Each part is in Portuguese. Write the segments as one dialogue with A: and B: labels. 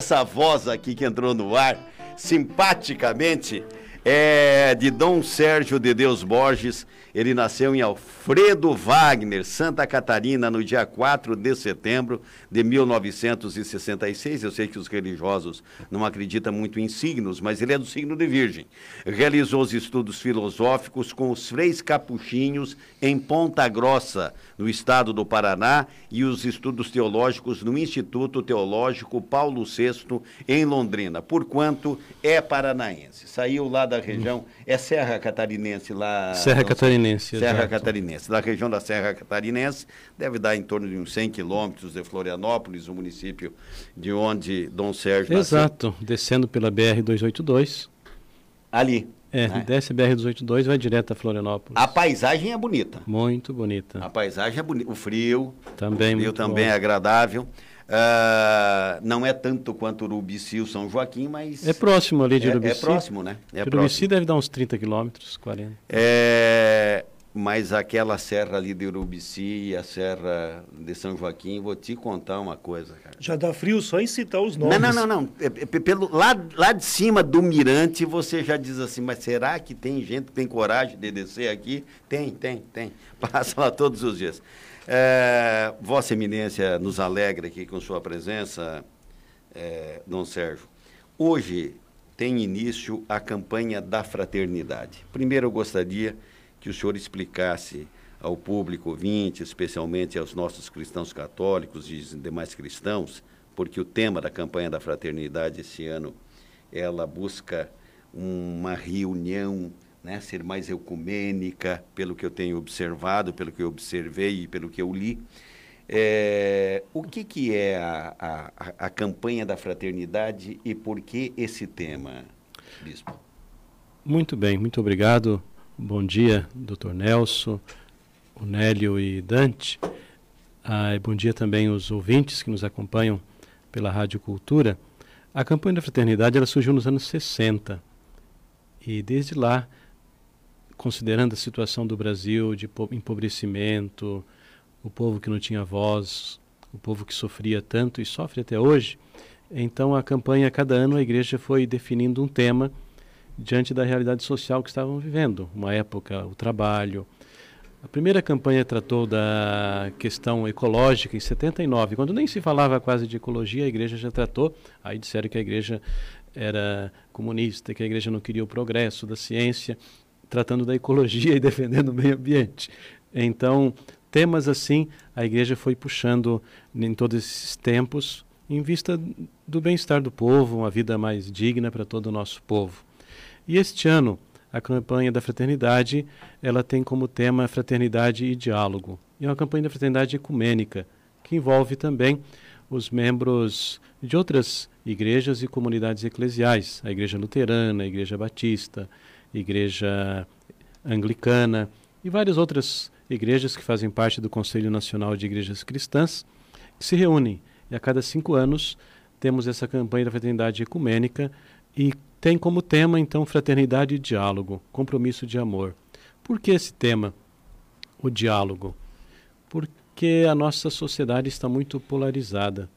A: Essa voz aqui que entrou no ar, simpaticamente, é de Dom Sérgio de Deus Borges. Ele nasceu em Alfredo Wagner, Santa Catarina, no dia 4 de setembro de 1966. Eu sei que os religiosos não acreditam muito em signos, mas ele é do signo de Virgem. Realizou os estudos filosóficos com os freis capuchinhos em Ponta Grossa, no estado do Paraná, e os estudos teológicos no Instituto Teológico Paulo VI, em Londrina, porquanto é paranaense. Saiu lá da região, é Serra Catarinense lá.
B: Serra Catarinense.
A: Serra
B: exato.
A: Catarinense. Da região da Serra Catarinense, deve dar em torno de uns 100 quilômetros de Florianópolis, o município de onde Dom Sérgio nasceu.
B: Exato, descendo pela BR-282.
A: Ali.
B: É,
A: né?
B: desce a BR-282 vai direto a Florianópolis.
A: A paisagem é bonita.
B: Muito bonita.
A: A paisagem é bonita. O frio,
B: Também
A: o frio também
B: bom.
A: é agradável. Ah, não é tanto quanto Urubici ou São Joaquim, mas
B: É próximo ali de
A: é,
B: Urubici.
A: é próximo, né? É
B: Urubici
A: próximo.
B: deve dar uns 30 quilômetros, 40.
A: É, mas aquela serra ali de Urubici e a serra de São Joaquim, vou te contar uma coisa, cara.
C: Já dá frio só em citar os nomes.
A: Não, não, não, não. É, é, pelo, lá, lá de cima do mirante você já diz assim, mas será que tem gente que tem coragem de descer aqui? Tem, tem, tem. Passa lá todos os dias. É, Vossa Eminência nos alegra aqui com sua presença, é, Dom Sérgio. Hoje tem início a campanha da fraternidade. Primeiro eu gostaria que o senhor explicasse ao público ouvinte, especialmente aos nossos cristãos católicos e demais cristãos, porque o tema da campanha da fraternidade esse ano ela busca uma reunião, né, ser mais ecumênica, pelo que eu tenho observado, pelo que eu observei e pelo que eu li. É, o que, que é a, a, a- campanha da fraternidade e por que esse tema, Bispo?
B: Muito bem, muito obrigado. Bom dia, Dr. Nelson, o Nélio e Dante. Ah, e bom dia também aos ouvintes que nos acompanham pela Rádio Cultura. A campanha da fraternidade ela surgiu nos anos 60 e desde lá, considerando a situação do Brasil de po- empobrecimento, o povo que não tinha voz, o povo que sofria tanto e sofre até hoje, então a campanha, cada ano a igreja foi definindo um tema diante da realidade social que estavam vivendo. Uma época, o trabalho. A primeira campanha tratou da questão ecológica em 79, quando nem se falava quase de ecologia, a igreja já tratou. Aí disseram que a igreja era comunista, que a igreja não queria o progresso da ciência, tratando da ecologia e defendendo o meio ambiente. Então, temas assim, a igreja foi puxando em todos esses tempos, em vista do bem-estar do povo, uma vida mais digna para todo o nosso povo. E este ano, a campanha da fraternidade, ela tem como tema fraternidade e diálogo. E é uma campanha da fraternidade ecumênica, que envolve também os membros de outras igrejas e comunidades eclesiais, a igreja luterana, a igreja batista, igreja anglicana e várias outras igrejas que fazem parte do Conselho Nacional de Igrejas Cristãs, que se reúnem. E a cada cinco anos temos essa campanha da fraternidade ecumênica e tem como tema, então, fraternidade e diálogo, compromisso de amor. Por que esse tema, o diálogo? Porque a nossa sociedade está muito polarizada.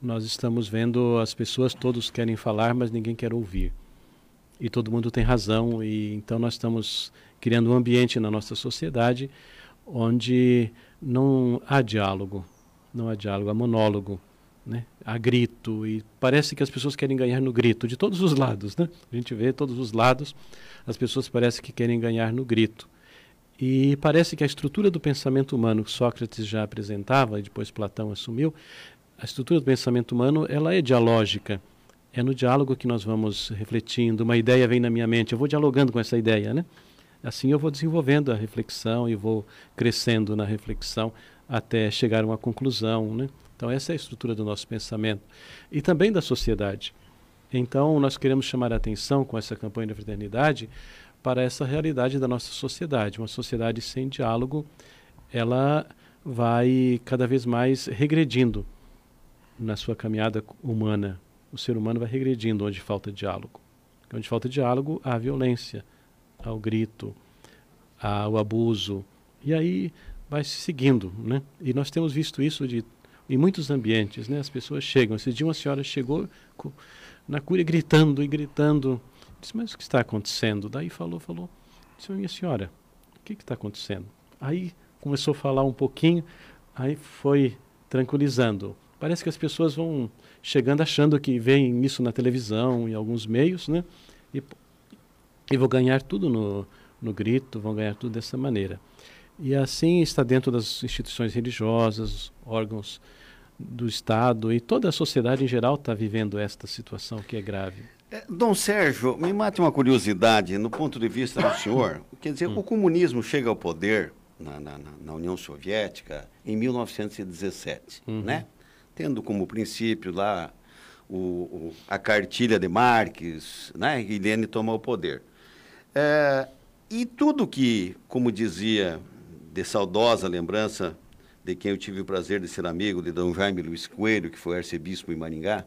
B: Nós estamos vendo as pessoas, todos querem falar, mas ninguém quer ouvir. E todo mundo tem razão, e então nós estamos criando um ambiente na nossa sociedade onde não há diálogo, não há diálogo, há monólogo, né? há grito, e parece que as pessoas querem ganhar no grito, de todos os lados. Né? A gente vê todos os lados, as pessoas parecem que querem ganhar no grito. E parece que a estrutura do pensamento humano que Sócrates já apresentava, e depois Platão assumiu, a estrutura do pensamento humano ela é dialógica. É no diálogo que nós vamos refletindo, uma ideia vem na minha mente, eu vou dialogando com essa ideia, né? Assim eu vou desenvolvendo a reflexão e vou crescendo na reflexão até chegar a uma conclusão, né? Então essa é a estrutura do nosso pensamento e também da sociedade. Então nós queremos chamar a atenção com essa campanha da fraternidade para essa realidade da nossa sociedade, uma sociedade sem diálogo, ela vai cada vez mais regredindo na sua caminhada humana. O ser humano vai regredindo onde falta diálogo. Onde falta diálogo, há violência, há o grito, há o abuso. E aí vai se seguindo. Né? E nós temos visto isso de em muitos ambientes, né? As pessoas chegam. Esse dia uma senhora chegou na cura gritando e gritando. Disse, mas o que está acontecendo? Daí falou, falou, disse, minha senhora, o que está acontecendo? Aí começou a falar um pouquinho, aí foi tranquilizando. Parece que as pessoas vão chegando achando que veem isso na televisão, em alguns meios, né? E, e vão ganhar tudo no, no grito, vão ganhar tudo dessa maneira. E assim está dentro das instituições religiosas, órgãos do Estado e toda a sociedade em geral está vivendo esta situação que é grave.
A: É, Dom Sérgio, me mate uma curiosidade no ponto de vista do senhor. Quer dizer, hum. o comunismo chega ao poder na, na, na União Soviética em 1917, uhum. né? Tendo como princípio lá o, o, a cartilha de Marx, né? E Lenin tomou o poder. É, e tudo que, como dizia, de saudosa lembrança de quem eu tive o prazer de ser amigo, de Dom Jaime Luiz Coelho, que foi arcebispo em Maringá,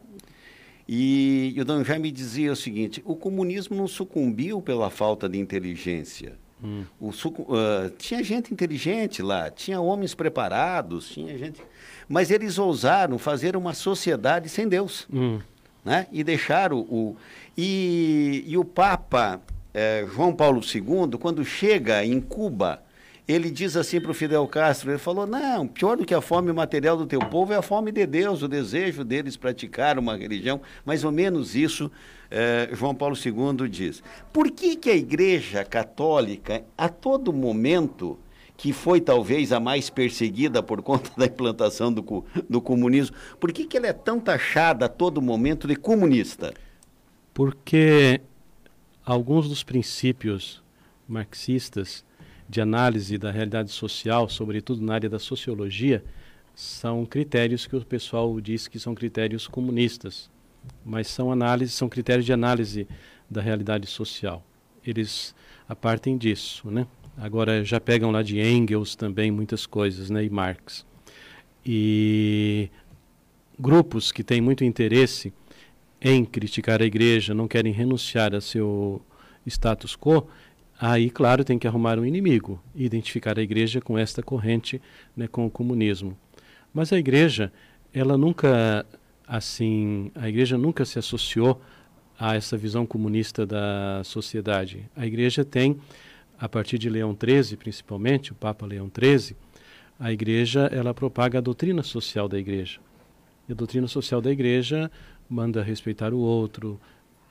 A: e, e o Dom Jaime dizia o seguinte: o comunismo não sucumbiu pela falta de inteligência. Hum. O, uh, tinha gente inteligente lá, tinha homens preparados, tinha gente. Mas eles ousaram fazer uma sociedade sem Deus. Hum. Né? E deixaram o. E, e o Papa eh, João Paulo II, quando chega em Cuba ele diz assim para o Fidel Castro, ele falou, não, pior do que a fome material do teu povo é a fome de Deus, o desejo deles praticar uma religião, mais ou menos isso eh, João Paulo II diz. Por que, que a Igreja Católica, a todo momento, que foi talvez a mais perseguida por conta da implantação do, do comunismo, por que, que ela é tão taxada a todo momento de comunista?
B: Porque alguns dos princípios marxistas de análise da realidade social, sobretudo na área da sociologia, são critérios que o pessoal diz que são critérios comunistas, mas são análises, são critérios de análise da realidade social. Eles apartem disso, né? Agora já pegam lá de Engels também muitas coisas, né, e Marx. E grupos que têm muito interesse em criticar a igreja, não querem renunciar a seu status quo, Aí, claro, tem que arrumar um inimigo e identificar a igreja com esta corrente, né, com o comunismo. Mas a igreja, ela nunca, assim, a igreja nunca se associou a essa visão comunista da sociedade. A igreja tem, a partir de Leão XIII, principalmente, o Papa Leão XIII, a igreja, ela propaga a doutrina social da igreja. E a doutrina social da igreja manda respeitar o outro,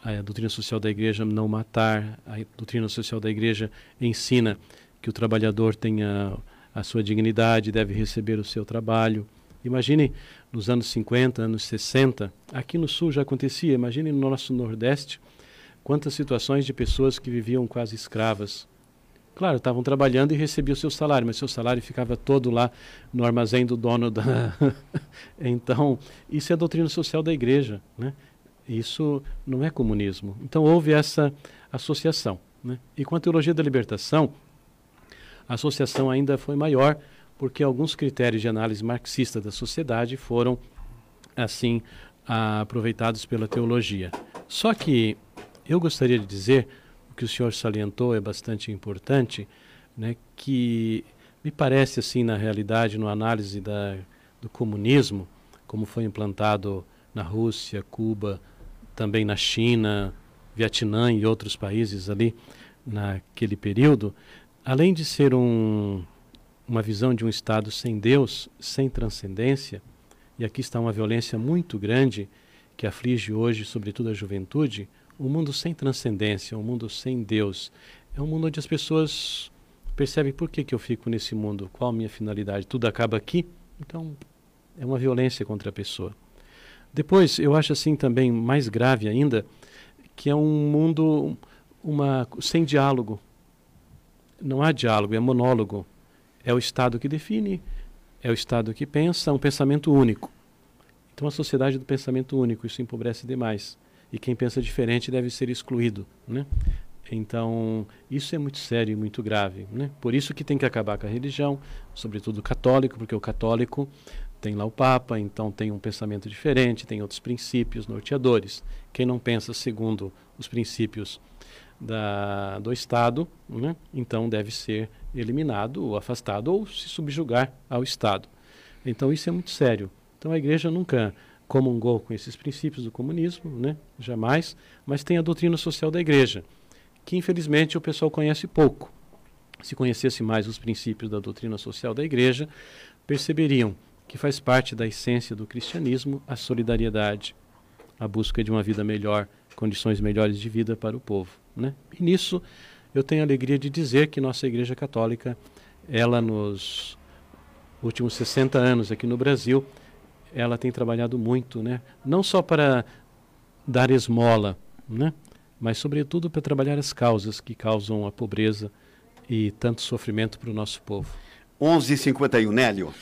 B: a doutrina social da igreja não matar, a doutrina social da igreja ensina que o trabalhador tenha a sua dignidade, deve receber o seu trabalho. Imagine nos anos 50, anos 60, aqui no sul já acontecia, imagine no nosso Nordeste, quantas situações de pessoas que viviam quase escravas. Claro, estavam trabalhando e recebiam o seu salário, mas seu salário ficava todo lá no armazém do dono da. então, isso é a doutrina social da igreja. Né? Isso não é comunismo. Então houve essa associação. Né? E com a teologia da libertação, a associação ainda foi maior, porque alguns critérios de análise marxista da sociedade foram, assim, aproveitados pela teologia. Só que eu gostaria de dizer, o que o senhor salientou é bastante importante, né, que me parece, assim, na realidade, no análise da, do comunismo, como foi implantado na Rússia, Cuba, também na China, Vietnã e outros países ali naquele período, além de ser um, uma visão de um Estado sem Deus, sem transcendência, e aqui está uma violência muito grande que aflige hoje, sobretudo a juventude, um mundo sem transcendência, um mundo sem Deus. É um mundo onde as pessoas percebem por que, que eu fico nesse mundo, qual a minha finalidade, tudo acaba aqui. Então, é uma violência contra a pessoa. Depois, eu acho assim também mais grave ainda, que é um mundo uma, sem diálogo. Não há diálogo, é monólogo. É o Estado que define, é o Estado que pensa, um pensamento único. Então, a sociedade do pensamento único, isso empobrece demais. E quem pensa diferente deve ser excluído. Né? Então, isso é muito sério e muito grave. Né? Por isso que tem que acabar com a religião, sobretudo o católico, porque o católico tem lá o Papa, então tem um pensamento diferente, tem outros princípios norteadores. Quem não pensa segundo os princípios da, do Estado, né, então deve ser eliminado ou afastado ou se subjugar ao Estado. Então isso é muito sério. Então a igreja nunca comungou com esses princípios do comunismo, né? jamais, mas tem a doutrina social da igreja, que infelizmente o pessoal conhece pouco. Se conhecesse mais os princípios da doutrina social da igreja, perceberiam que faz parte da essência do cristianismo a solidariedade, a busca de uma vida melhor, condições melhores de vida para o povo. Né? E nisso eu tenho a alegria de dizer que nossa Igreja Católica, ela nos últimos 60 anos aqui no Brasil, ela tem trabalhado muito, né? não só para dar esmola, né? mas sobretudo para trabalhar as causas que causam a pobreza e tanto sofrimento para o nosso povo.
A: 11:51 Nélio.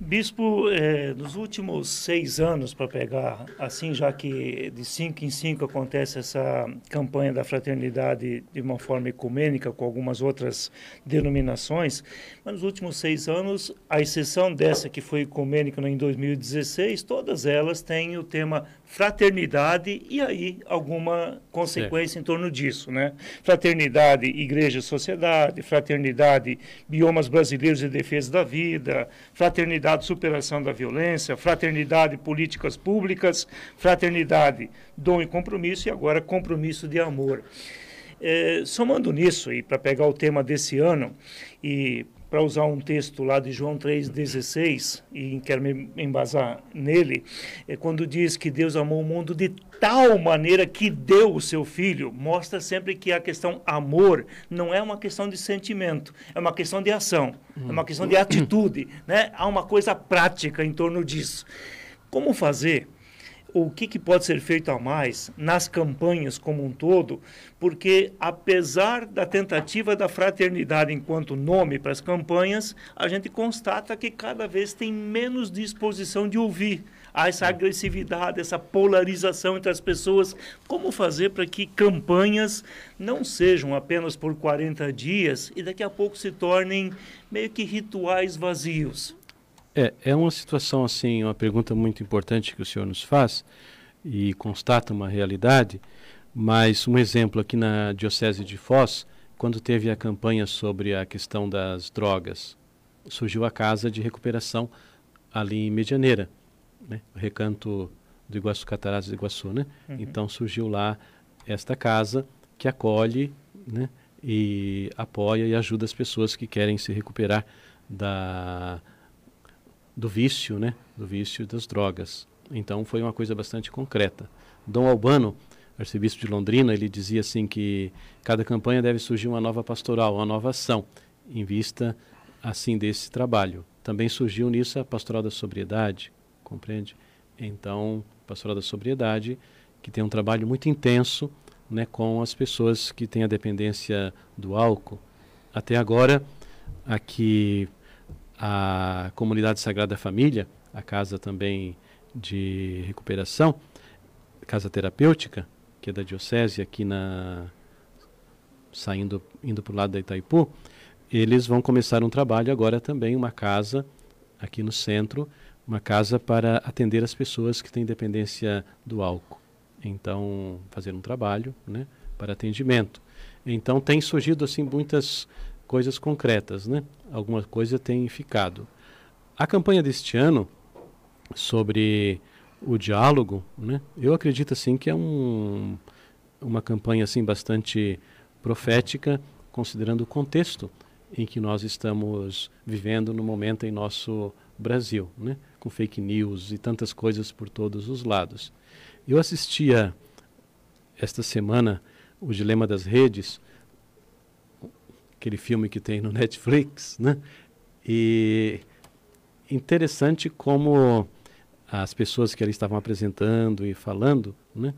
C: Bispo, é, nos últimos seis anos, para pegar assim, já que de cinco em cinco acontece essa campanha da fraternidade de uma forma ecumênica, com algumas outras denominações, mas nos últimos seis anos, a exceção dessa que foi ecumênica em 2016, todas elas têm o tema fraternidade e aí alguma consequência é. em torno disso, né? Fraternidade, igreja e sociedade, fraternidade, biomas brasileiros e defesa da vida, fraternidade, superação da violência, fraternidade, políticas públicas, fraternidade, dom e compromisso e agora compromisso de amor. É, somando nisso, e para pegar o tema desse ano, e para usar um texto lá de João 3,16, e quero me embasar nele, é quando diz que Deus amou o mundo de tal maneira que deu o seu filho, mostra sempre que a questão amor não é uma questão de sentimento, é uma questão de ação, é uma questão de atitude, né? há uma coisa prática em torno disso. Como fazer o que, que, pode ser feito a mais nas campanhas como um todo, porque apesar da tentativa da fraternidade enquanto nome para as campanhas, a gente constata que cada vez tem menos disposição de ouvir há essa agressividade, essa polarização entre as pessoas. Como fazer para que campanhas não sejam apenas por 40 dias e daqui a pouco se tornem meio que rituais vazios?
B: É, é uma situação assim, uma pergunta muito importante que o senhor nos faz e constata uma realidade, mas um exemplo aqui na Diocese de Foz, quando teve a campanha sobre a questão das drogas, surgiu a casa de recuperação ali em Medianeira, né? o recanto do Iguaçu Cataratas do Iguaçu, né? Uhum. Então surgiu lá esta casa que acolhe, né? E apoia e ajuda as pessoas que querem se recuperar da do vício, né? Do vício das drogas. Então foi uma coisa bastante concreta. Dom Albano, arcebispo de Londrina, ele dizia assim que cada campanha deve surgir uma nova pastoral, uma nova ação em vista assim desse trabalho. Também surgiu nisso a pastoral da sobriedade, compreende? Então, pastoral da sobriedade, que tem um trabalho muito intenso, né, com as pessoas que têm a dependência do álcool. Até agora, aqui a comunidade Sagrada Família, a casa também de recuperação, casa terapêutica, que é da diocese aqui na saindo indo para o lado da Itaipu, eles vão começar um trabalho agora também uma casa aqui no centro, uma casa para atender as pessoas que têm dependência do álcool. Então, fazer um trabalho, né, para atendimento. Então tem surgido assim muitas coisas concretas, né? Alguma coisa tem ficado. A campanha deste ano sobre o diálogo, né? Eu acredito assim que é um, uma campanha assim bastante profética, considerando o contexto em que nós estamos vivendo no momento em nosso Brasil, né? Com fake news e tantas coisas por todos os lados. Eu assistia esta semana o Dilema das Redes, aquele filme que tem no Netflix, né? E interessante como as pessoas que ali estavam apresentando e falando, né?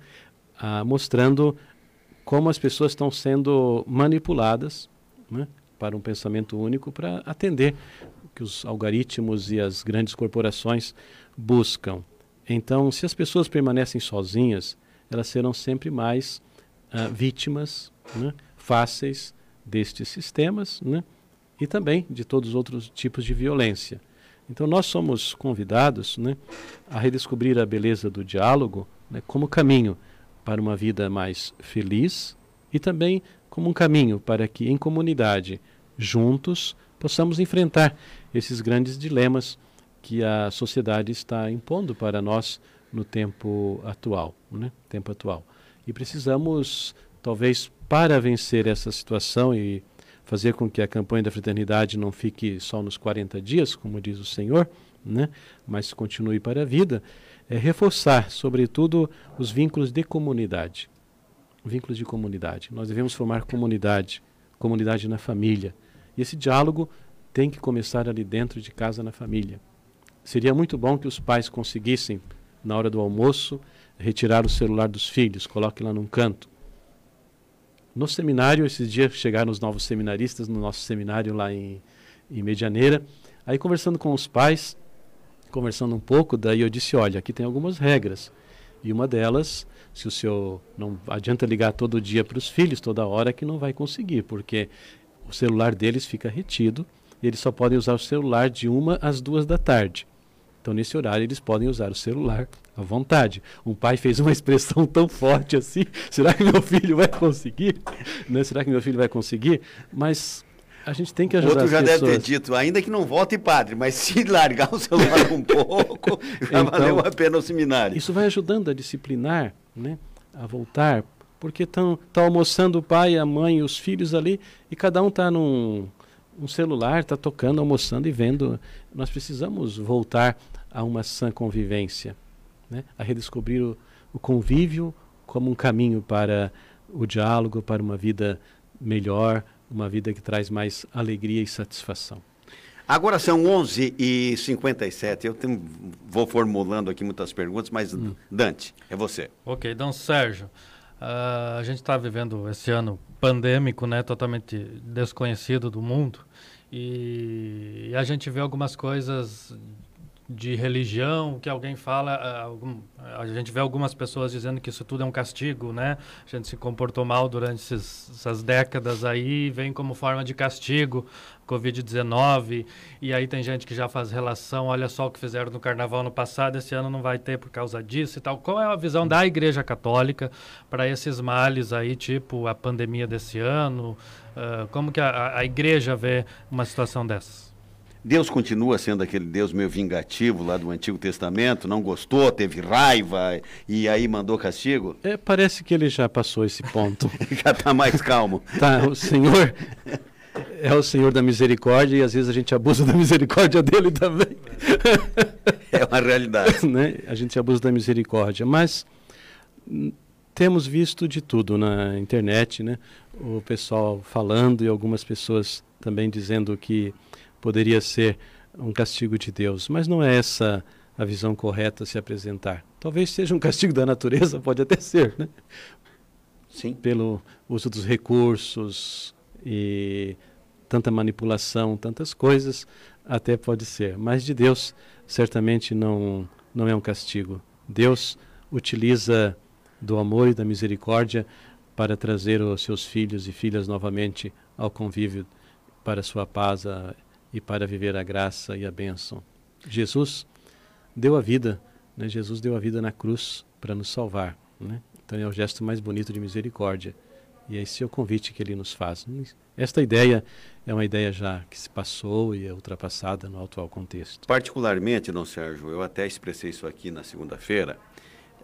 B: Ah, mostrando como as pessoas estão sendo manipuladas né? para um pensamento único para atender o que os algoritmos e as grandes corporações buscam. Então, se as pessoas permanecem sozinhas, elas serão sempre mais ah, vítimas né? fáceis destes sistemas né? e também de todos os outros tipos de violência. Então, nós somos convidados né, a redescobrir a beleza do diálogo né, como caminho para uma vida mais feliz e também como um caminho para que, em comunidade, juntos, possamos enfrentar esses grandes dilemas que a sociedade está impondo para nós no tempo atual, né? Tempo atual. E precisamos, talvez, para vencer essa situação e fazer com que a campanha da fraternidade não fique só nos 40 dias, como diz o Senhor, né? mas continue para a vida, é reforçar, sobretudo, os vínculos de comunidade. Vínculos de comunidade. Nós devemos formar comunidade, comunidade na família. E esse diálogo tem que começar ali dentro de casa, na família. Seria muito bom que os pais conseguissem, na hora do almoço, retirar o celular dos filhos, coloque lá num canto. No seminário, esses dias chegaram os novos seminaristas no nosso seminário lá em, em Medianeira. Aí, conversando com os pais, conversando um pouco, daí eu disse: olha, aqui tem algumas regras. E uma delas, se o senhor não adianta ligar todo dia para os filhos, toda hora, que não vai conseguir, porque o celular deles fica retido e eles só podem usar o celular de uma às duas da tarde. Então, nesse horário, eles podem usar o celular à vontade. Um pai fez uma expressão tão forte assim: será que meu filho vai conseguir? Né? Será que meu filho vai conseguir? Mas a gente tem que ajudar
A: Outro já
B: pessoas.
A: deve ter dito, ainda que não volte padre, mas se largar o celular um pouco, já
B: Então,
A: valeu a pena o seminário.
B: Isso vai ajudando a disciplinar, né? a voltar, porque estão tá almoçando o pai, a mãe, os filhos ali, e cada um está num um celular, está tocando, almoçando e vendo. Nós precisamos voltar a uma sã convivência, né? a redescobrir o, o convívio como um caminho para o diálogo, para uma vida melhor, uma vida que traz mais alegria e satisfação.
A: Agora são 11 e 57 Eu tenho, vou formulando aqui muitas perguntas, mas
B: Hum.
A: Dante, é você.
D: Ok, então Sérgio, ah, a gente está vivendo esse ano pandêmico, né, totalmente desconhecido do mundo, e a gente vê algumas coisas de religião que alguém fala, ah, algum, a gente vê algumas pessoas dizendo que isso tudo é um castigo, né? A gente se comportou mal durante esses, essas décadas aí, vem como forma de castigo, Covid-19, e aí tem gente que já faz relação, olha só o que fizeram no carnaval no passado, esse ano não vai ter por causa disso e tal. Qual é a visão da Igreja Católica para esses males aí, tipo a pandemia desse ano? Ah, como que a, a igreja vê uma situação dessas?
A: Deus continua sendo aquele Deus meio vingativo lá do Antigo Testamento, não gostou, teve raiva e aí mandou castigo?
B: É, parece que ele já passou esse ponto.
A: Já está mais calmo.
B: Tá, o Senhor é o Senhor da misericórdia e às vezes a gente abusa da misericórdia dele também.
A: É uma realidade.
B: né? A gente abusa da misericórdia, mas temos visto de tudo na internet, né? O pessoal falando e algumas pessoas também dizendo que poderia ser um castigo de Deus, mas não é essa a visão correta a se apresentar. Talvez seja um castigo da natureza, pode até ser, né?
A: Sim.
B: pelo uso dos recursos e tanta manipulação, tantas coisas, até pode ser. Mas de Deus, certamente não, não é um castigo. Deus utiliza do amor e da misericórdia para trazer os seus filhos e filhas novamente ao convívio para a sua paz a, e para viver a graça e a bênção. Jesus deu a vida, né? Jesus deu a vida na cruz para nos salvar, né? Então é o gesto mais bonito de misericórdia. E esse é o convite que ele nos faz. Esta ideia é uma ideia já que se passou e é ultrapassada no atual contexto.
A: Particularmente, Dom Sérgio, eu até expressei isso aqui na segunda-feira.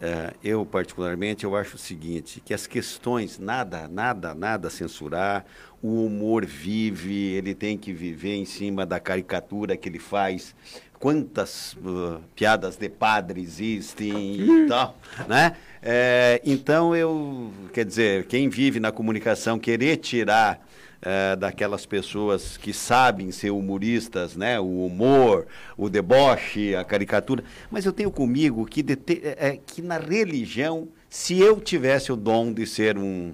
A: É, eu, particularmente, eu acho o seguinte, que as questões, nada, nada, nada censurar, o humor vive, ele tem que viver em cima da caricatura que ele faz, quantas uh, piadas de padre existem e tal, né? É, então, eu, quer dizer, quem vive na comunicação, querer tirar é, daquelas pessoas que sabem ser humoristas, né? O humor, o deboche, a caricatura. Mas eu tenho comigo que, dete- é, que na religião, se eu tivesse o dom de ser um,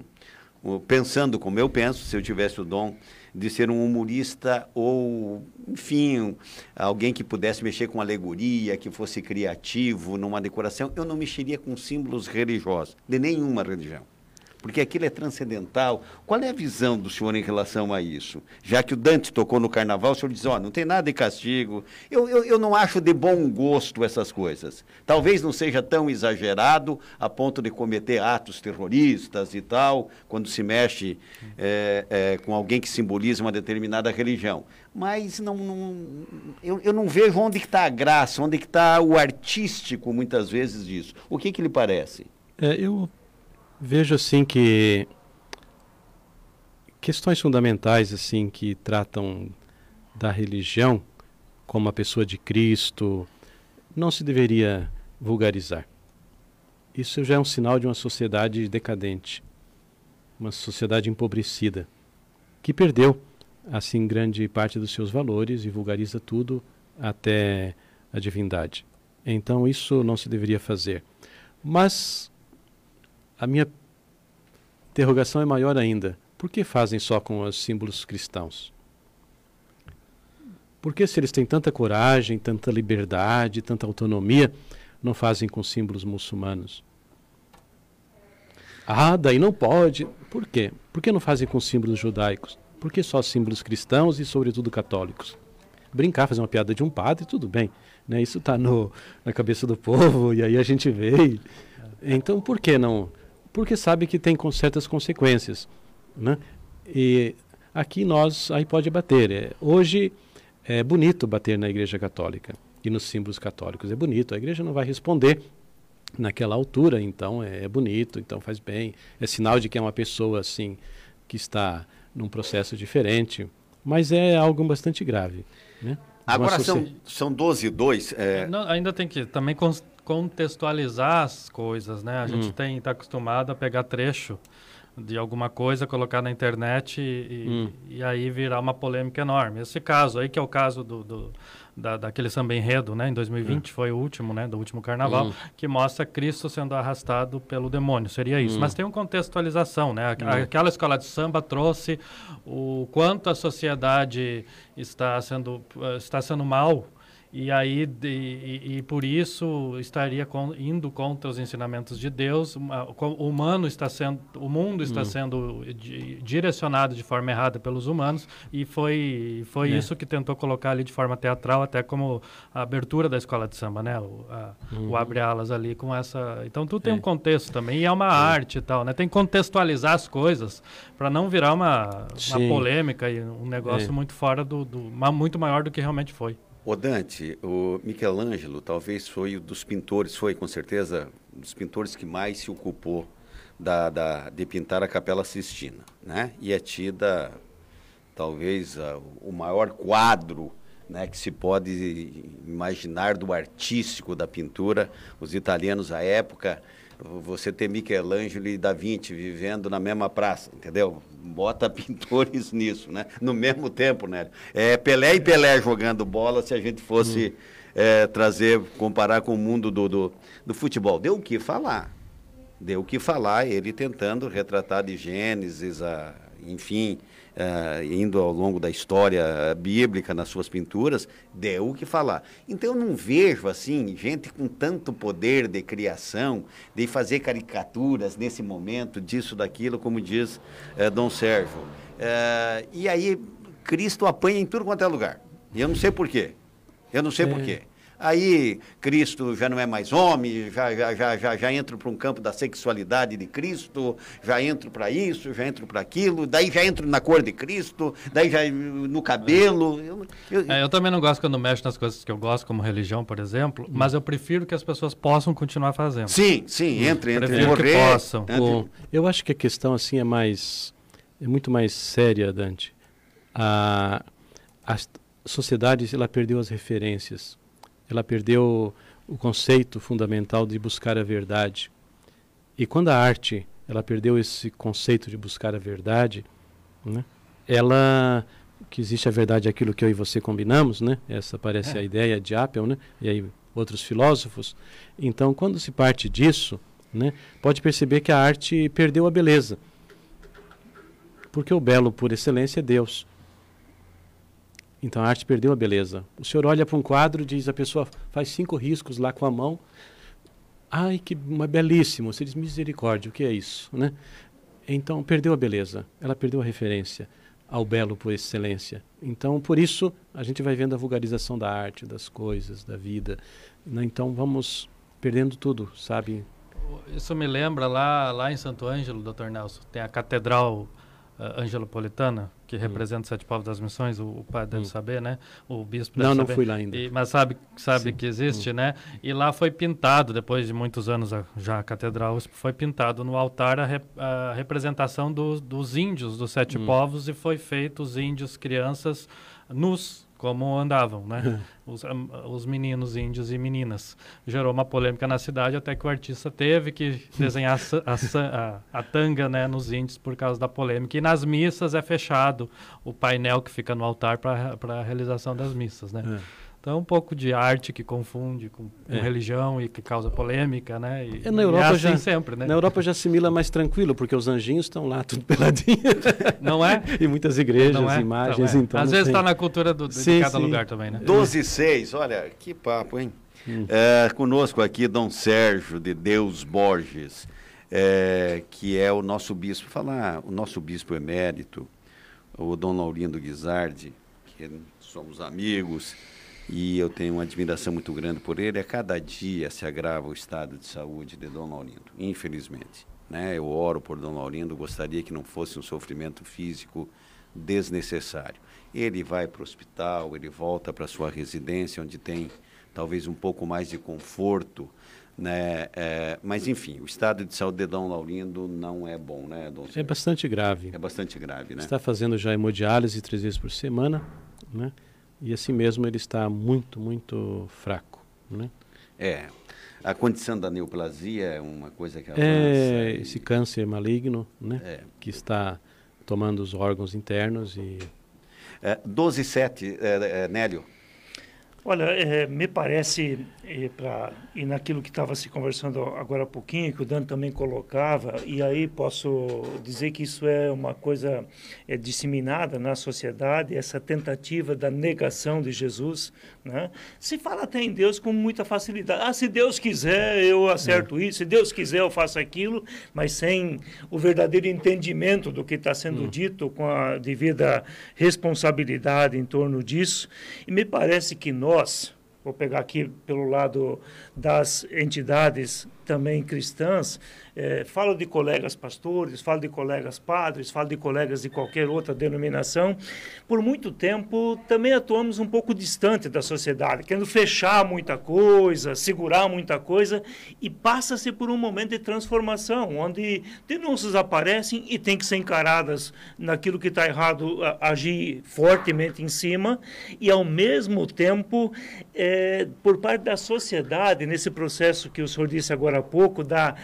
A: um- pensando como eu penso, se eu tivesse o dom de ser um humorista ou, enfim, alguém que pudesse mexer com alegoria, que fosse criativo numa decoração, eu não mexeria com símbolos religiosos, de nenhuma religião. Porque aquilo é transcendental. Qual é a visão do senhor em relação a isso? Já que o Dante tocou no carnaval, o senhor diz, ó, oh, não tem nada de castigo. Eu, eu, eu não acho de bom gosto essas coisas. Talvez não seja tão exagerado a ponto de cometer atos terroristas e tal, quando se mexe é, é, com alguém que simboliza uma determinada religião. Mas não, não eu, eu não vejo onde está a graça, onde está o artístico, muitas vezes, disso. O que, que lhe parece?
B: É, eu vejo assim que questões fundamentais assim que tratam da religião como a pessoa de Cristo não se deveria vulgarizar. Isso já é um sinal de uma sociedade decadente, uma sociedade empobrecida, que perdeu assim grande parte dos seus valores e vulgariza tudo até a divindade. Então isso não se deveria fazer. Mas a minha interrogação é maior ainda. Por que fazem só com os símbolos cristãos? Porque se eles têm tanta coragem, tanta liberdade, tanta autonomia, não fazem com símbolos muçulmanos? Ah, daí não pode. Por quê? Por que não fazem com símbolos judaicos? Por que só símbolos cristãos e, sobretudo, católicos? Brincar, fazer uma piada de um padre, tudo bem. Né? Isso está na cabeça do povo e aí a gente vê. Então, por que não? Porque sabe que tem com certas consequências. Né? E aqui nós, aí pode bater. É, hoje é bonito bater na Igreja Católica e nos símbolos católicos. É bonito, a igreja não vai responder naquela altura, então é, é, bonito, então faz bem. É sinal de que é uma pessoa assim que está num processo diferente, mas é algo bastante grave. Né?
A: Agora são, são 12 e 2.
D: É... Não, ainda tem que também contextualizar as coisas, né? A gente hum. tem está acostumado a pegar trecho de alguma coisa, colocar na internet e, hum. e, aí virar uma polêmica enorme. Esse caso aí, que é o caso do, do da, daquele samba enredo, né? Em 2020 hum. foi o último, né? Do último carnaval, hum. que mostra Cristo sendo arrastado pelo demônio. Seria isso. Hum. Mas tem uma contextualização, né? Hum. Aquela escola de samba trouxe o quanto a sociedade está sendo, está sendo mal e aí de, e, e, por isso estaria com, indo contra os ensinamentos de Deus o humano está sendo o mundo está hum. sendo di, direcionado de forma errada pelos humanos e foi foi é. isso que tentou colocar ali de forma teatral até como a abertura da escola de samba né o, a, hum. o abre alas ali com essa então tudo tem é. um contexto também e é uma é. arte e tal né tem que contextualizar as coisas para não virar uma, uma polêmica e um negócio é. muito fora do, do muito maior do que realmente foi
A: o Dante, o Michelangelo talvez foi um dos pintores, foi com certeza um dos pintores que mais se ocupou da, da, de pintar a Capela Sistina, né? E é tida talvez o maior quadro né, que se pode imaginar do artístico da pintura. Os italianos à época você ter Michelangelo e Da Vinci vivendo na mesma praça, entendeu? Bota pintores nisso, né? No mesmo tempo, né? É Pelé e Pelé jogando bola, se a gente fosse hum. é, trazer, comparar com o mundo do, do, do futebol. Deu o que falar. Deu o que falar, ele tentando retratar de Gênesis, a, enfim, uh, indo ao longo da história bíblica nas suas pinturas, deu o que falar. Então eu não vejo assim gente com tanto poder de criação, de fazer caricaturas nesse momento, disso, daquilo, como diz uh, Dom Sérgio. Uh, e aí Cristo apanha em tudo quanto é lugar. E eu não sei porquê. Eu não sei é. porquê. Aí Cristo já não é mais homem, já, já, já, já, já entro para um campo da sexualidade de Cristo, já entro para isso, já entro para aquilo, daí já entro na cor de Cristo, daí já no cabelo. Eu,
D: eu, é, eu também não gosto quando mexo nas coisas que eu gosto, como religião, por exemplo, hum. mas eu prefiro que as pessoas possam continuar fazendo.
A: Sim, sim, entre, entre
D: prefiro morrer. Que possam.
B: Entre... eu acho que a questão assim é mais é muito mais séria, Dante. A, a sociedade ela perdeu as referências ela perdeu o conceito fundamental de buscar a verdade. E quando a arte ela perdeu esse conceito de buscar a verdade, né? ela que existe a verdade aquilo que eu e você combinamos, né? Essa parece é. a ideia de Apple, né? E aí outros filósofos. Então, quando se parte disso, né, pode perceber que a arte perdeu a beleza. Porque o belo por excelência é Deus. Então a arte perdeu a beleza. O senhor olha para um quadro, diz a pessoa faz cinco riscos lá com a mão. Ai, que uma belíssimo. Você diz misericórdia, o que é isso, né? Então, perdeu a beleza, ela perdeu a referência ao belo por excelência. Então, por isso, a gente vai vendo a vulgarização da arte, das coisas, da vida. Né? Então, vamos perdendo tudo, sabe?
D: Isso me lembra lá, lá em Santo Ângelo, doutor Nelson, tem a Catedral uh, Angelopolitana, que hum. representa os sete povos das missões, o, o padre deve hum. saber, né? O bispo deve
B: Não,
D: saber.
B: não fui lá ainda.
D: E, mas sabe, sabe que existe, hum. né? E lá foi pintado, depois de muitos anos a, já a catedral, foi pintado no altar a, rep, a representação do, dos índios, dos sete hum. povos, e foi feito os índios, crianças, nus, como andavam, né? os, os meninos índios e meninas. Gerou uma polêmica na cidade até que o artista teve que desenhar a, a, a, tanga né, nos índios por causa da polêmica. E nas missas é fechado o painel que fica no altar para a realização das missas, né? É. Então, um pouco de arte que confunde com, com é. religião e que causa polêmica, né? E,
B: é, na Europa é assim já, sempre, né? Na Europa já assimila mais tranquilo, porque os anjinhos estão lá tudo peladinho.
D: Não é?
B: e muitas igrejas, é? imagens, então...
D: É. então Às vezes está na cultura do, sim, de cada sim. lugar também, né?
A: 12 e 6, olha, que papo, hein? Hum. É, conosco aqui, Dom Sérgio de Deus Borges, é, que é o nosso bispo, falar, o nosso bispo emérito, o Dom Laurindo Guizardi, que somos amigos, e eu tenho uma admiração muito grande por ele. A cada dia se agrava o estado de saúde de Dom Laurindo, infelizmente. Né? Eu oro por Dom Laurindo, gostaria que não fosse um sofrimento físico desnecessário. Ele vai para o hospital, ele volta para sua residência, onde tem talvez um pouco mais de conforto, né? É, mas enfim, o estado de saúde de Dom Laurindo não é bom, né, Dom?
B: É bastante grave.
A: É bastante grave, né?
B: Está fazendo já hemodiálise três vezes por semana, né? E assim mesmo ele está muito, muito fraco. Né?
A: É. A condição da neoplasia é uma coisa que
B: avança. É, e... esse câncer maligno, né? É. Que está tomando os órgãos internos e...
A: É, 12 7, é, é, Nélio.
C: Olha, é, me parece, pra, e naquilo que estava se conversando agora há pouquinho, que o Dan também colocava, e aí posso dizer que isso é uma coisa é, disseminada na sociedade, essa tentativa da negação de Jesus. Né? Se fala até em Deus com muita facilidade. Ah, se Deus quiser, eu acerto é. isso, se Deus quiser, eu faço aquilo, mas sem o verdadeiro entendimento do que está sendo hum. dito, com a devida responsabilidade em torno disso. E me parece que nós, vou pegar aqui pelo lado das entidades também cristãs, é, falo de colegas pastores, falo de colegas padres, falo de colegas de qualquer outra denominação, por muito tempo também atuamos um pouco distante da sociedade, querendo fechar muita coisa, segurar muita coisa, e passa-se por um momento de transformação, onde denúncias aparecem e tem que ser encaradas naquilo que está errado, agir fortemente em cima, e ao mesmo tempo, é, por parte da sociedade, nesse processo que o senhor disse agora há pouco, da,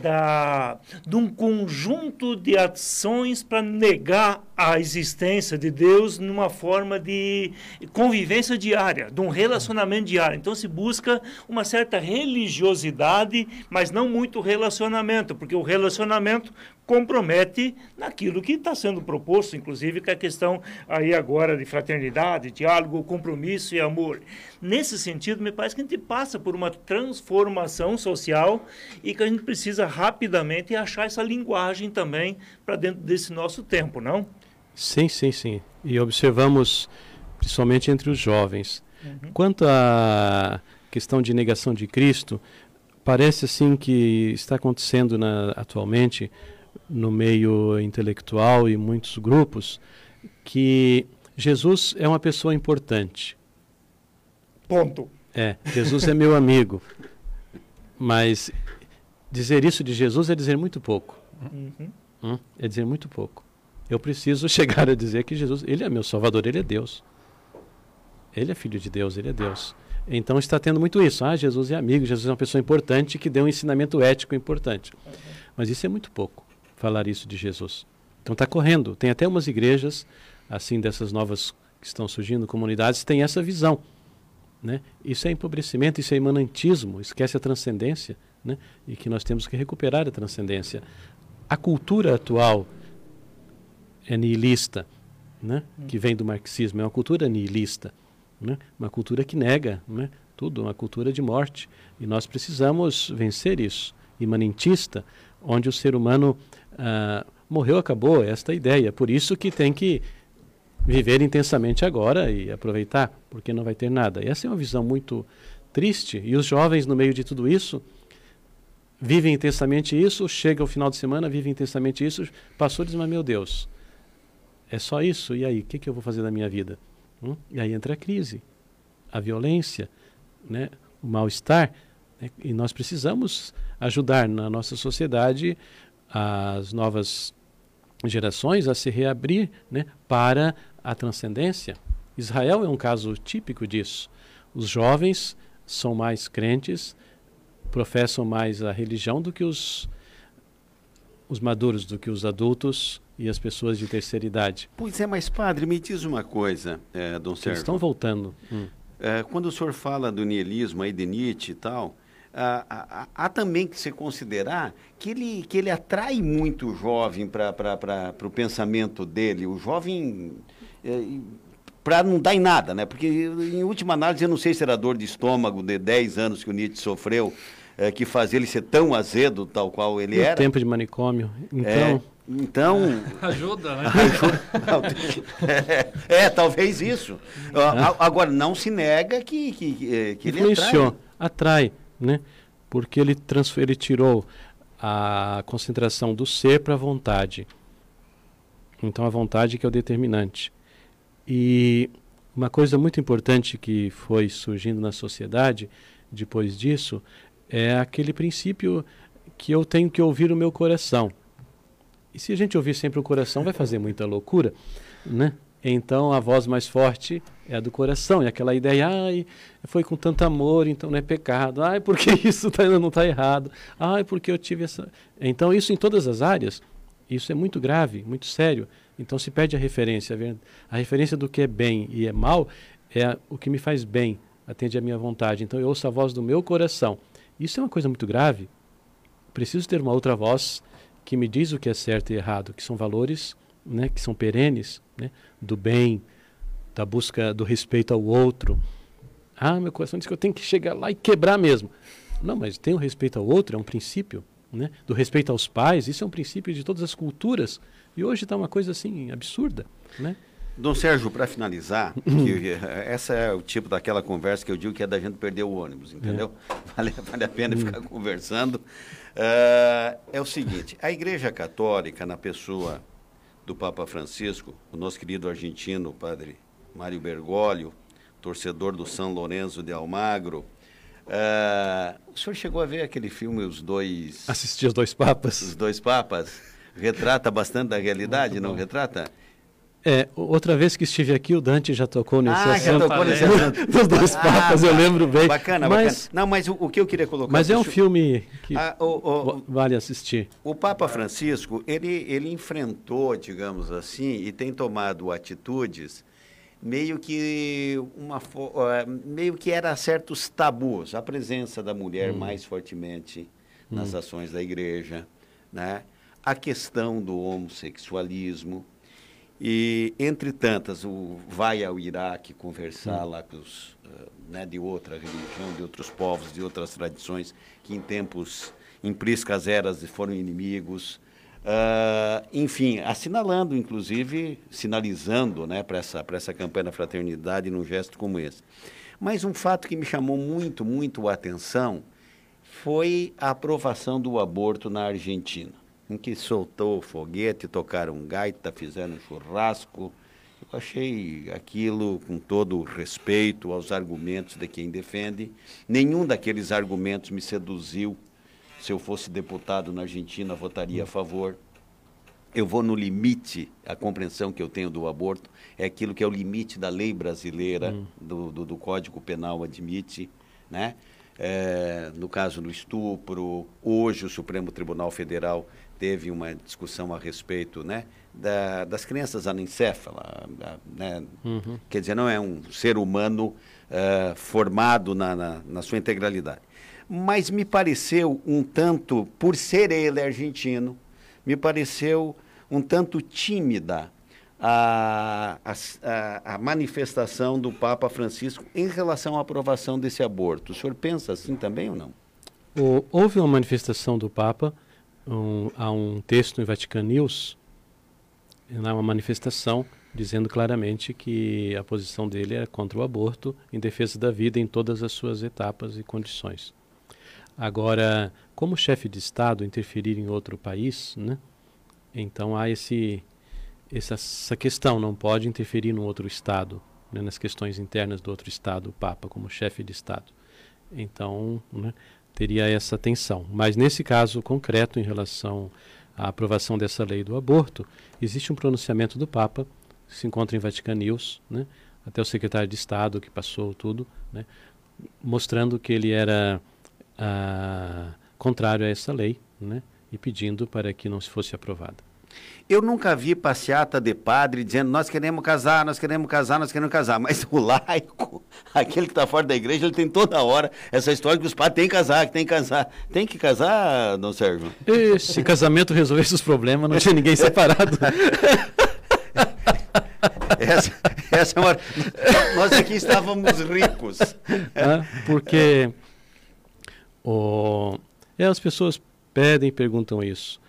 C: da, de um conjunto de ações para negar a existência de Deus numa forma de convivência diária, de um relacionamento diário. Então se busca uma certa religiosidade, mas não muito relacionamento, porque o relacionamento compromete naquilo que está sendo proposto, inclusive com a questão aí agora de fraternidade, diálogo, compromisso e amor. Nesse sentido, me parece que a gente passa por uma transformação social e que a gente precisa rapidamente achar essa linguagem também para dentro desse nosso tempo, não?
B: Sim, sim, sim. E observamos, principalmente entre os jovens. Uhum. Quanto à questão de negação de Cristo, parece assim que está acontecendo na, atualmente no meio intelectual e muitos grupos que Jesus é uma pessoa importante.
C: Ponto.
B: É, Jesus é meu amigo. Mas dizer isso de Jesus é dizer muito pouco. Uhum. Hum? É dizer muito pouco. Eu preciso chegar a dizer que Jesus, ele é meu Salvador, ele é Deus. Ele é filho de Deus, ele é Deus. Então está tendo muito isso. Ah, Jesus é amigo, Jesus é uma pessoa importante que deu um ensinamento ético importante. Uhum. Mas isso é muito pouco falar isso de Jesus. Então está correndo. Tem até umas igrejas, assim, dessas novas que estão surgindo, comunidades, tem essa visão. Né? Isso é empobrecimento, isso é imanentismo, esquece a transcendência, né? e que nós temos que recuperar a transcendência. A cultura atual é nihilista, né? Hum. que vem do marxismo, é uma cultura nihilista, né? uma cultura que nega né? tudo, uma cultura de morte. E nós precisamos vencer isso. Imanentista, onde o ser humano uh, morreu, acabou, é esta a ideia. Por isso que tem que viver intensamente agora e aproveitar, porque não vai ter nada. Essa é uma visão muito triste. E os jovens, no meio de tudo isso, vivem intensamente isso, chega o final de semana, vivem intensamente isso, passou e diz, mas meu Deus, é só isso? E aí, o que, que eu vou fazer da minha vida? Hum? E aí entra a crise, a violência, né? o mal-estar. Né? E nós precisamos ajudar na nossa sociedade as novas gerações a se reabrir né? para a transcendência. Israel é um caso típico disso. Os jovens são mais crentes, professam mais a religião do que os, os maduros, do que os adultos e as pessoas de terceira idade.
A: Pois é, mas padre, me diz uma coisa, é, Dom Sérgio.
B: Eles estão voltando.
A: Hum. É, quando o senhor fala do niilismo aí de Nietzsche e tal, há, há, também que se considerar que ele, que ele atrai muito o jovem para o pensamento dele. O jovem é, para não dar em nada, né? Porque, em última análise, eu não sei se era dor de estômago de 10 anos que o Nietzsche sofreu, é, que fazia ele ser tão azedo, tal qual ele era.
B: tempo de manicômio. Então... É,
A: então.
D: Ajuda, né?
A: é, é, talvez isso. Agora, não se nega que, que, que ele
B: Influenciou, atrai. atrai, né? Porque ele, ele tirou a concentração do ser para a vontade. Então, a vontade que é o determinante. E uma coisa muito importante que foi surgindo na sociedade depois disso é aquele princípio que eu tenho que ouvir o meu coração. E se a gente ouvir sempre o coração, vai fazer muita loucura, né? Então a voz mais forte é a do coração, e aquela ideia, ai, foi com tanto amor, então não é pecado. Ai, porque isso tá, não está errado. Ai, porque eu tive essa. Então isso em todas as áreas, isso é muito grave, muito sério. Então se perde a referência. A referência do que é bem e é mal é o que me faz bem, atende à minha vontade. Então eu ouço a voz do meu coração. Isso é uma coisa muito grave. Preciso ter uma outra voz que me diz o que é certo e errado, que são valores né, que são perenes, né, do bem, da busca do respeito ao outro. Ah, meu coração diz que eu tenho que chegar lá e quebrar mesmo. Não, mas tem o respeito ao outro, é um princípio. Né? Do respeito aos pais, isso é um princípio de todas as culturas. E hoje está uma coisa assim absurda, né?
A: Dom Sérgio, para finalizar, que, essa é o tipo daquela conversa que eu digo que é da gente perder o ônibus, entendeu? É. Vale, vale a pena ficar conversando. Uh, é o seguinte, a Igreja Católica, na pessoa do Papa Francisco, o nosso querido argentino, padre Mário Bergoglio, torcedor do São Lourenço de Almagro, uh, o senhor chegou a ver aquele filme Os Dois...
B: Assisti Os Dois Papas.
A: Os Dois Papas retrata bastante da realidade, não retrata?
B: É, outra vez que estive aqui, o Dante já tocou nesse
A: ah,
B: assunto.
A: Já tocou nesse assunto.
B: Dos dois ah, papas, eu lembro bem.
A: Bacana, mas, bacana. Não, mas o, o, que eu queria colocar...
B: Mas é um filme que
A: ah, o,
B: o, vale assistir.
A: O Papa Francisco, ele, ele enfrentou, digamos assim, e tem tomado atitudes meio que uma meio que era certos tabus a presença da mulher hum. mais fortemente nas hum. ações da igreja né a questão do homossexualismo. E, entre tantas, o vai ao Iraque conversar lá com os, uh, né, de outra religião, de outros povos, de outras tradições, que em tempos, em priscas eras, foram inimigos. Uh, enfim, assinalando, inclusive, sinalizando né, para essa, essa campanha da fraternidade num gesto como esse. Mas um fato que me chamou muito, muito a atenção foi a aprovação do aborto na Argentina em que soltou o foguete, tocaram gaita, fizeram churrasco. Eu achei aquilo com todo o respeito aos argumentos de quem defende. Nenhum daqueles argumentos me seduziu. Se eu fosse deputado na Argentina, votaria a favor. Eu vou no limite, a compreensão que eu tenho do aborto é aquilo que é o limite da lei brasileira, hum. do, do, do, Código Penal admite, né? É, no caso do estupro, hoje o Supremo Tribunal Federal teve uma discussão a respeito né, da, das crianças anencéfalas. Né? Uhum. Quer dizer, não é um ser humano uh, formado na, na, na, sua integralidade. Mas me pareceu um tanto, por ser ele argentino, me pareceu um tanto tímida a, a, a, manifestação do Papa Francisco em relação à aprovação desse aborto. O senhor pensa assim também ou não?
B: houve uma manifestação do Papa um, há um texto em Vatican News, há uma manifestação dizendo claramente que a posição dele era contra o aborto, em defesa da vida em todas as suas etapas e condições. Agora, como chefe de Estado interferir em outro país, né? então há esse, essa, questão, não pode interferir no outro Estado, né? nas questões internas do outro Estado, o Papa, como chefe de Estado. Então, né? teria essa tensão. Mas nesse caso concreto, em relação à aprovação dessa lei do aborto, existe um pronunciamento do Papa se encontra em Vatican News, né? até o secretário de Estado que passou tudo, né? mostrando que ele era ah, contrário a essa lei né? e pedindo para que não se fosse aprovada.
A: Eu nunca vi passeata de padre dizendo nós queremos casar, nós queremos casar, nós queremos casar. Mas o laico, aquele que está fora da igreja, ele tem toda hora essa história que os padres têm que casar, que tem que casar. Tem que casar, não Sérgio?
B: E se casamento resolvesse os problemas, não tinha ninguém separado.
A: essa, essa é uma... Nós aqui estávamos ricos.
B: Ah, porque o... é, as pessoas pedem e perguntam isso.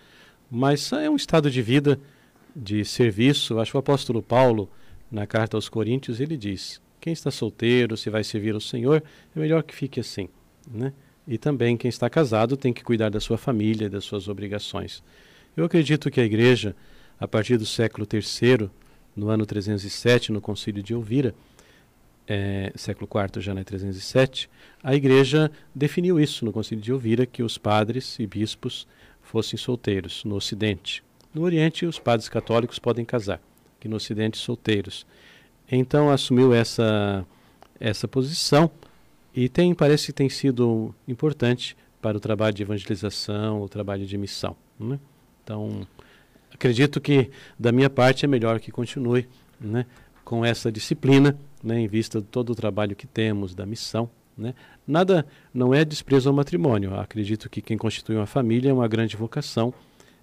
B: Mas é um estado de vida, de serviço. Acho que o apóstolo Paulo, na carta aos Coríntios, ele diz: quem está solteiro, se vai servir ao Senhor, é melhor que fique assim. Né? E também quem está casado tem que cuidar da sua família, das suas obrigações. Eu acredito que a igreja, a partir do século III, no ano 307, no concílio de Elvira, é, século IV já, né, 307, a igreja definiu isso no concílio de Elvira, que os padres e bispos fossem solteiros no Ocidente. No Oriente, os padres católicos podem casar, que no Ocidente, solteiros. Então, assumiu essa, essa posição e tem, parece que tem sido importante para o trabalho de evangelização, o trabalho de missão. Né? Então, acredito que, da minha parte, é melhor que continue né, com essa disciplina, né, em vista de todo o trabalho que temos, da missão. Né? Nada não é desprezo ao matrimônio. Acredito que quem constitui uma família é uma grande vocação,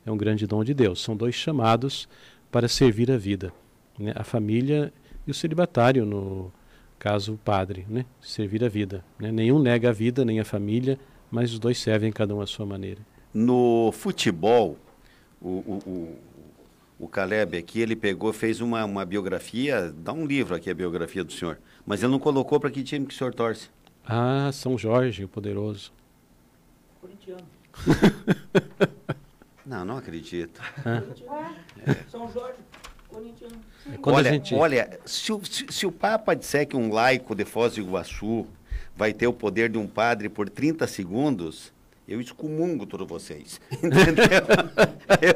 B: é um grande dom de Deus. São dois chamados para servir a vida: né? a família e o celibatário, no caso, o padre, né? servir a vida. Né? Nenhum nega a vida, nem a família, mas os dois servem cada um à sua maneira.
A: No futebol, o, o, o, o Caleb aqui, ele pegou, fez uma, uma biografia, dá um livro aqui a biografia do senhor, mas ele não colocou para que time que o senhor torce.
B: Ah, São Jorge, o poderoso.
C: Corintiano.
A: não, não acredito.
C: É. São Jorge, corintiano.
B: Quando
A: olha,
B: a gente...
A: olha se, o- se, se o Papa disser que um laico de Foz do Iguaçu vai ter o poder de um padre por 30 segundos, eu excomungo todos vocês. Entendeu?